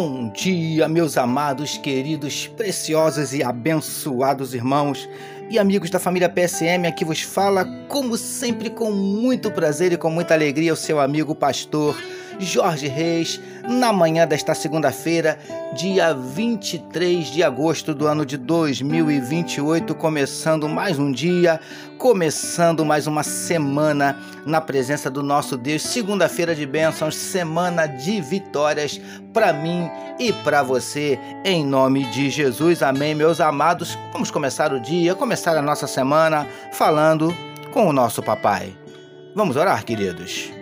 Bom dia, meus amados, queridos, preciosos e abençoados irmãos e amigos da família PSM. Aqui vos fala, como sempre, com muito prazer e com muita alegria, o seu amigo pastor Jorge Reis, na manhã desta segunda-feira, dia 23 de agosto do ano de 2028, começando mais um dia, começando mais uma semana na presença do nosso Deus. Segunda-feira de bênçãos, semana de vitórias para mim e para você, em nome de Jesus. Amém, meus amados. Vamos começar o dia, começar a nossa semana falando com o nosso papai. Vamos orar, queridos.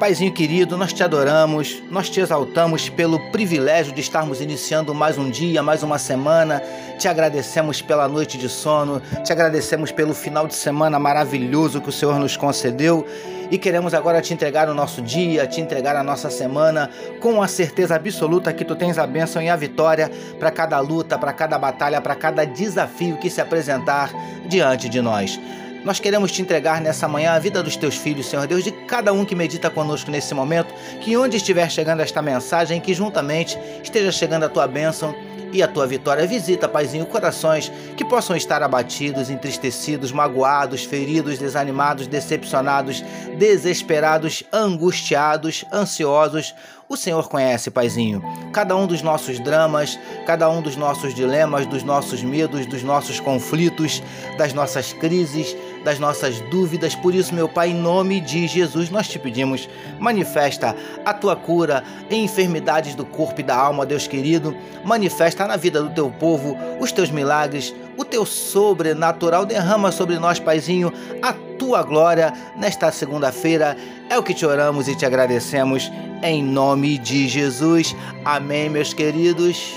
Paizinho querido, nós te adoramos, nós te exaltamos pelo privilégio de estarmos iniciando mais um dia, mais uma semana. Te agradecemos pela noite de sono, te agradecemos pelo final de semana maravilhoso que o Senhor nos concedeu e queremos agora te entregar o nosso dia, te entregar a nossa semana, com a certeza absoluta que tu tens a bênção e a vitória para cada luta, para cada batalha, para cada desafio que se apresentar diante de nós. Nós queremos te entregar nessa manhã a vida dos teus filhos, Senhor Deus, de cada um que medita conosco nesse momento, que onde estiver chegando esta mensagem, que juntamente esteja chegando a tua bênção e a tua vitória. Visita, Paizinho, corações que possam estar abatidos, entristecidos, magoados, feridos, desanimados, decepcionados, desesperados, angustiados, ansiosos. O Senhor conhece, Paizinho, cada um dos nossos dramas, cada um dos nossos dilemas, dos nossos medos, dos nossos conflitos, das nossas crises, das nossas dúvidas. Por isso, meu Pai, em nome de Jesus, nós te pedimos, manifesta a tua cura em enfermidades do corpo e da alma, Deus querido. Manifesta na vida do teu povo os teus milagres, o teu sobrenatural. Derrama sobre nós, Paizinho, a tua glória nesta segunda-feira. É o que te oramos e te agradecemos em nome de Jesus. Amém, meus queridos.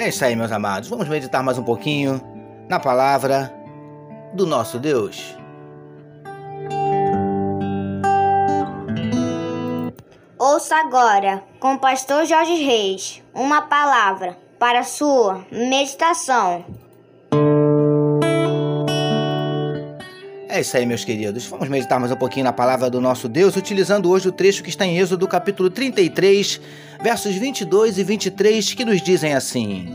É isso aí, meus amados. Vamos meditar mais um pouquinho na palavra do nosso Deus. Ouça agora, com o pastor Jorge Reis, uma palavra para sua meditação. É isso aí, meus queridos. Vamos meditar mais um pouquinho na palavra do nosso Deus, utilizando hoje o trecho que está em Êxodo, capítulo 33, versos 22 e 23, que nos dizem assim: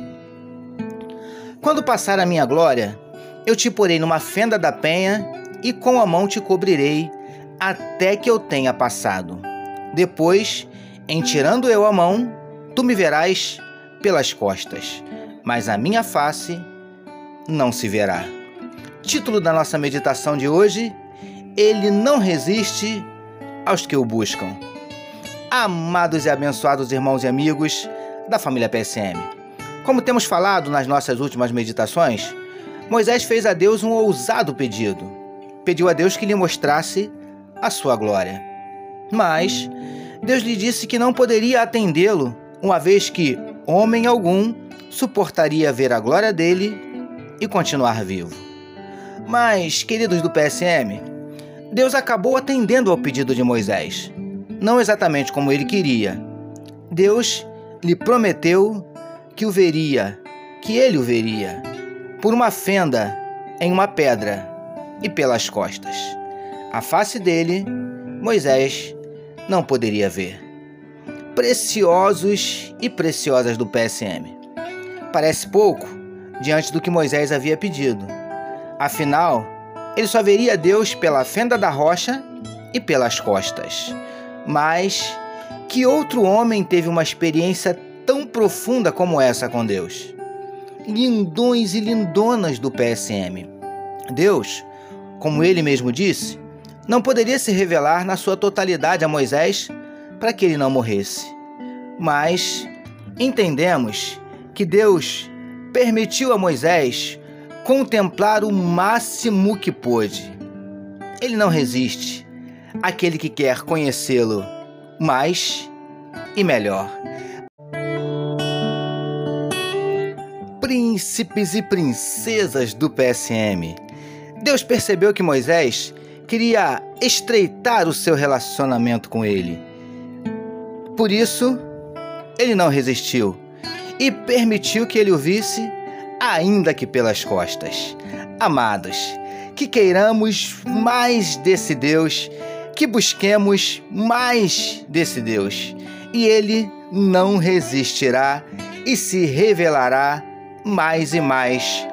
Quando passar a minha glória, eu te porei numa fenda da penha e com a mão te cobrirei até que eu tenha passado. Depois, em tirando eu a mão, tu me verás pelas costas, mas a minha face não se verá. Título da nossa meditação de hoje: Ele não resiste aos que o buscam. Amados e abençoados irmãos e amigos da família PSM. Como temos falado nas nossas últimas meditações, Moisés fez a Deus um ousado pedido. Pediu a Deus que lhe mostrasse a sua glória. Mas Deus lhe disse que não poderia atendê-lo, uma vez que homem algum suportaria ver a glória dele e continuar vivo. Mas, queridos do PSM, Deus acabou atendendo ao pedido de Moisés, não exatamente como ele queria. Deus lhe prometeu que o veria, que ele o veria, por uma fenda em uma pedra e pelas costas. A face dele, Moisés não poderia ver preciosos e preciosas do PSM. Parece pouco diante do que Moisés havia pedido. Afinal, ele só veria Deus pela fenda da rocha e pelas costas. Mas que outro homem teve uma experiência tão profunda como essa com Deus? Lindões e lindonas do PSM. Deus, como ele mesmo disse, não poderia se revelar na sua totalidade a Moisés para que ele não morresse. Mas entendemos que Deus permitiu a Moisés contemplar o máximo que pôde. Ele não resiste àquele que quer conhecê-lo mais e melhor. Príncipes e princesas do PSM. Deus percebeu que Moisés queria estreitar o seu relacionamento com ele por isso, ele não resistiu e permitiu que ele o visse, ainda que pelas costas. Amados, que queiramos mais desse Deus, que busquemos mais desse Deus, e ele não resistirá e se revelará mais e mais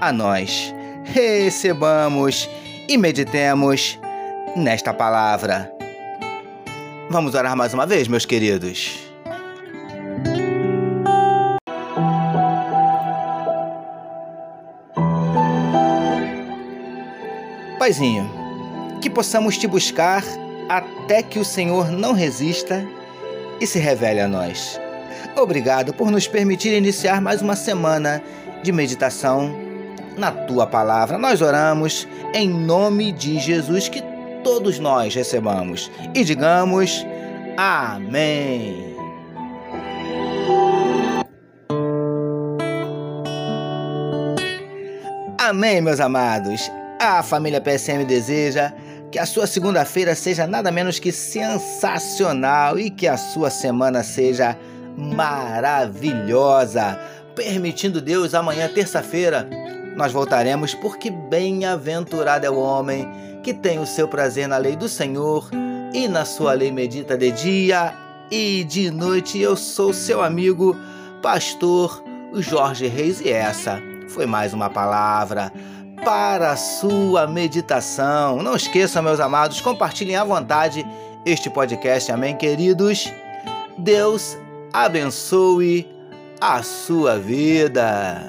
a nós. Recebamos e meditemos nesta palavra. Vamos orar mais uma vez, meus queridos. Paizinho, que possamos te buscar até que o Senhor não resista e se revele a nós. Obrigado por nos permitir iniciar mais uma semana de meditação na tua palavra. Nós oramos em nome de Jesus que todos nós recebamos e digamos amém. Amém, meus amados. A família PSM deseja que a sua segunda-feira seja nada menos que sensacional e que a sua semana seja maravilhosa. Permitindo Deus, amanhã, terça-feira, nós voltaremos, porque bem-aventurado é o homem que tem o seu prazer na lei do Senhor e na sua lei medita de dia e de noite. Eu sou seu amigo, pastor Jorge Reis, e essa foi mais uma palavra para a sua meditação. Não esqueçam, meus amados, compartilhem à vontade este podcast, amém, queridos? Deus abençoe a sua vida.